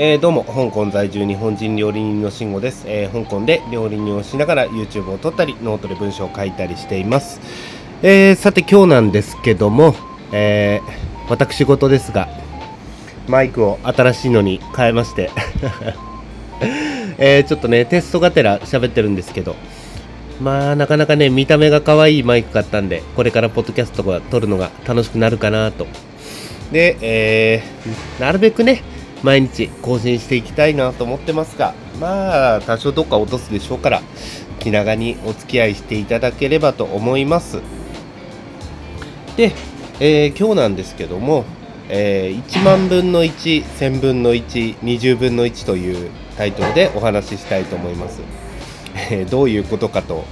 えー、どうも香港在住日本人料理人の慎吾です、えー、香港で料理人をしながら YouTube を撮ったりノートで文章を書いたりしています、えー、さて今日なんですけども、え私事ですがマイクを新しいのに変えまして えちょっとねテストがてら喋ってるんですけどまあなかなかね見た目が可愛いマイク買ったんでこれからポッドキャストが撮るのが楽しくなるかなと。で、えなるべくね毎日更新していきたいなと思ってますが、まあ、多少どっか落とすでしょうから、気長にお付き合いしていただければと思います。で、えー、今日なんですけども、えー、1万分の1、1000分の1、20分の1というタイトルでお話ししたいと思います。えー、どういうことかと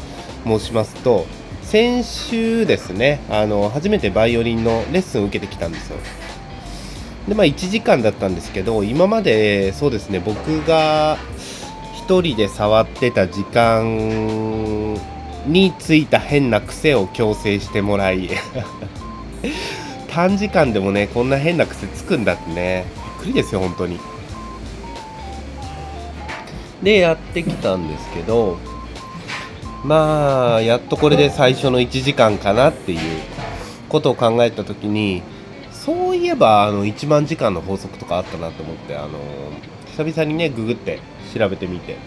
申しますと、先週ですね、あの初めてバイオリンのレッスンを受けてきたんですよ。でまあ1時間だったんですけど今までそうですね僕が1人で触ってた時間についた変な癖を矯正してもらい 短時間でもねこんな変な癖つくんだってねびっくりですよ本当に。でやってきたんですけどまあやっとこれで最初の1時間かなっていうことを考えた時にそういえばあの1万時間の法則とかあったなと思ってあの久々にねググって調べてみて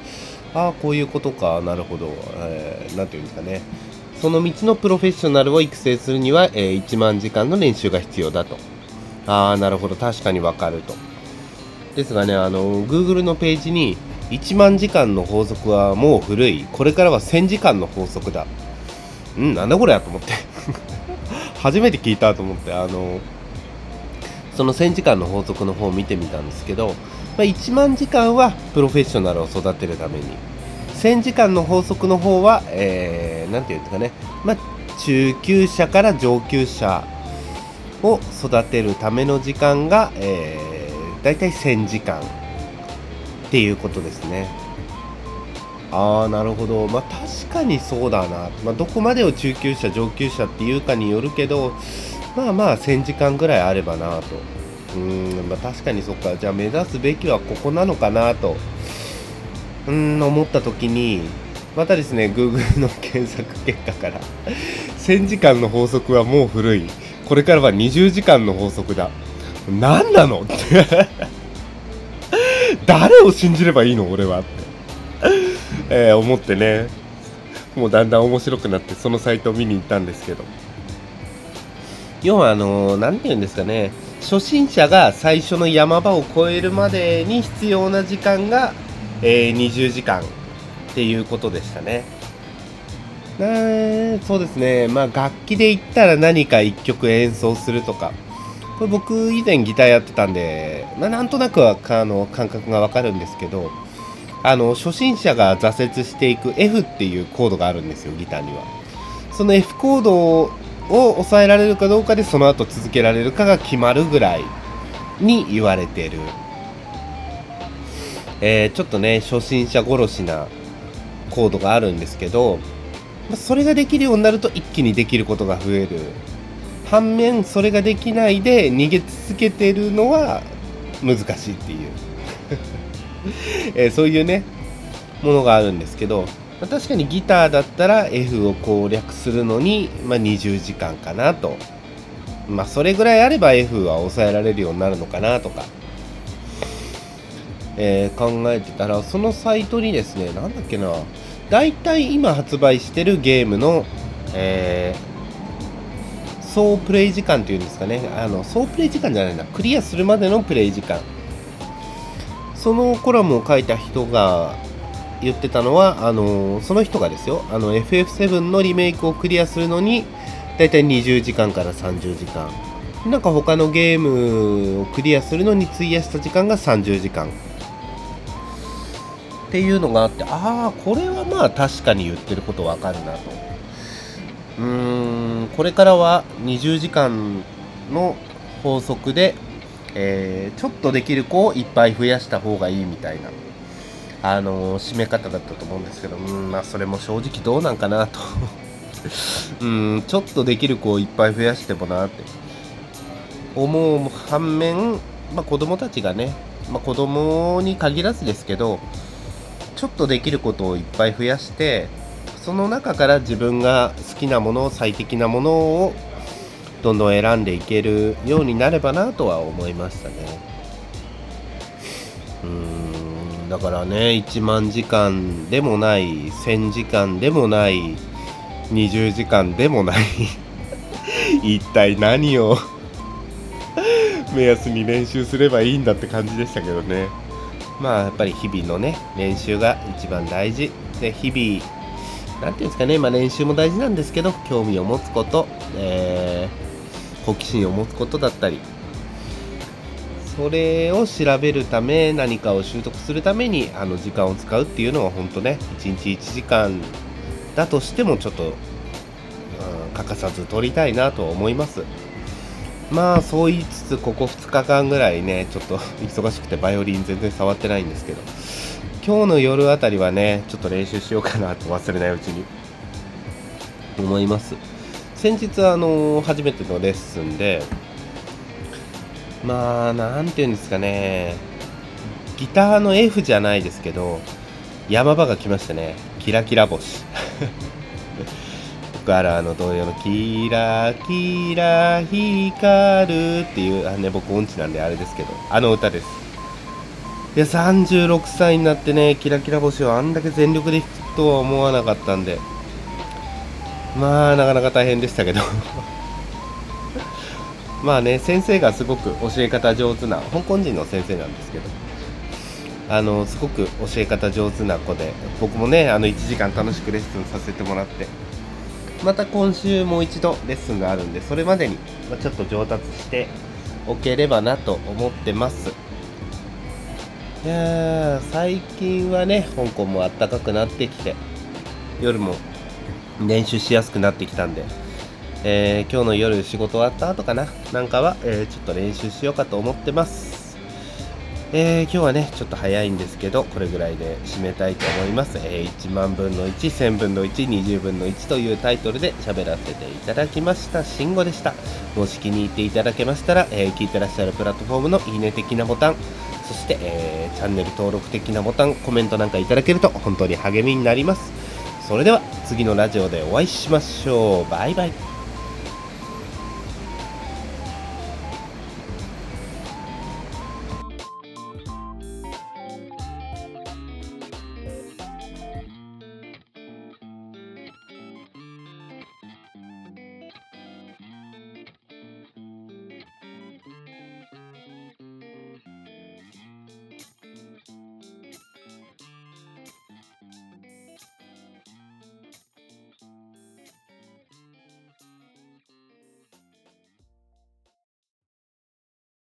ああこういうことかなるほど何、えー、て言うんですかね。その道のプロフェッショナルを育成するには、えー、1万時間の練習が必要だと。ああなるほど確かにわかると。ですがねあの Google のページに1万時間の法則はもう古い。これからは1000時間の法則だ。うんなんだこれやと思って。初めて聞いたと思ってあのその1000時間の法則の方を見てみたんですけど、まあ、1万時間はプロフェッショナルを育てるために。1000時間の法則の方は、えー、て言うんですかね、まあ、中級者から上級者を育てるための時間が、えー、だいたい1000時間。っていうことですね。ああなるほど。まあ確かにそうだな、まあ、どこまでを中級者上級者っていうかによるけどまあまあ1000時間ぐらいあればなと。うん、まあ、確かにそっか。じゃあ目指すべきはここなのかなと。うん思った時にまたですね Google の検索結果から。1000時間の法則はもう古い。これからは20時間の法則だ。何なの？って。誰を信じればいいの？俺はって、え、思ってね。もうだんだん面白くなってそのサイトを見に行ったんですけど。要はあの何て言うんですかね初心者が最初の山場を越えるまでに必要な時間が、えー、20時間っていうことでしたね。そうですね、まあ、楽器で言ったら何か1曲演奏するとか、これ僕以前ギターやってたんで、まあ、なんとなくはあの感覚がわかるんですけど、あの初心者が挫折していく F っていうコードがあるんですよ、ギターには。その F コードを抑えられるかどうかでその後続けられるかが決まるぐらいに言われてる、えー、ちょっとね初心者殺しなコードがあるんですけどそれができるようになると一気にできることが増える。反面それができないで逃げ続けてるのは難しいっていう。えー、そういうねものがあるんですけどま、確かにギターだったら F を攻略するのに、まあ、20時間かなと。まあ、それぐらいあれば F は抑えられるようになるのかなとか、えー、考えてたら、そのサイトにですね、なんだっけな、大体今発売してるゲームの、えー、総プレイ時間っていうんですかね、あの、総プレイ時間じゃないな、クリアするまでのプレイ時間。そのコラムを書いた人が言ってたのはあのその人がですよあの FF7 のリメイクをクリアするのにだいたい20時間から30時間。なんか他のゲームをクリアするのに費やした時間が30時間。っていうのがあってああこれはまあ確かに言ってることわかるなと。うーんこれからは20時間の法則で、えー、ちょっとできる子をいっぱい増やした方がいいみたいな。あの締め方だったと思うんですけど、うん、まあそれも正直どうなんかなと。うん、ちょっとできる子をいっぱい増やしてもなって。思う反面、まあ、子供たちがねまあ、子供に限らずですけどちょっとできることをいっぱい増やしてその中から自分が好きなもの最適なものをどんどん選んでいけるようになればなとは思いましたね。うん。だからね1万時間でもない1000時間でもない20時間でもない 一体何を 目安に練習すればいいんだって感じでしたけどね。まあやっぱり日々のね練習が一番大事。で日々何ていうんですかね、まあ、練習も大事なんですけど興味を持つこと、えー、好奇心を持つことだったりそれを調べるため何かを習得するためにあの時間を使うっていうのは本当ね1日1時間だとしてもちょっと、うん、欠かさず取りたいなと思います。まあそう言いつつここ2日間ぐらいねちょっと 忙しくてバイオリン全然触ってないんですけど今日の夜あたりはねちょっと練習しようかなと忘れないうちに思います。先日あの初めてのレッスンでまあ何て言うんですかね。ギターの F じゃないですけど山場が来ましたね。キラキラ星。僕あるあの同様のキラキラ光るっていうあね僕音痴なんであれですけどあの歌です。いや36歳になってねキラキラ星をあんだけ全力で弾くとは思わなかったんでまあなかなか大変でしたけど。まあね先生がすごく教え方上手な香港人の先生なんですけど。あのすごく教え方上手な子で僕もねあの1時間楽しくレッスンさせてもらって。また今週もう一度レッスンがあるんでそれまでにちょっと上達しておければなと思ってます。いや最近はね香港も暖かくなってきて夜も練習しやすくなってきたんでえー、今日の夜仕事終わった後かな？なんかは、えー、ちょっと練習しようかと思ってます。えー、今日はね、ちょっと早いんですけど、これぐらいで締めたいと思います。え1万分の1、1000分の1、20分の1というタイトルで喋らせていただきました。慎吾でした。もし気に入っていただけましたら、え聞いてらっしゃるプラットフォームのいいね的なボタン、そして、えチャンネル登録的なボタン、コメントなんかいただけると本当に励みになります。それでは次のラジオでお会いしましょう。バイバイ。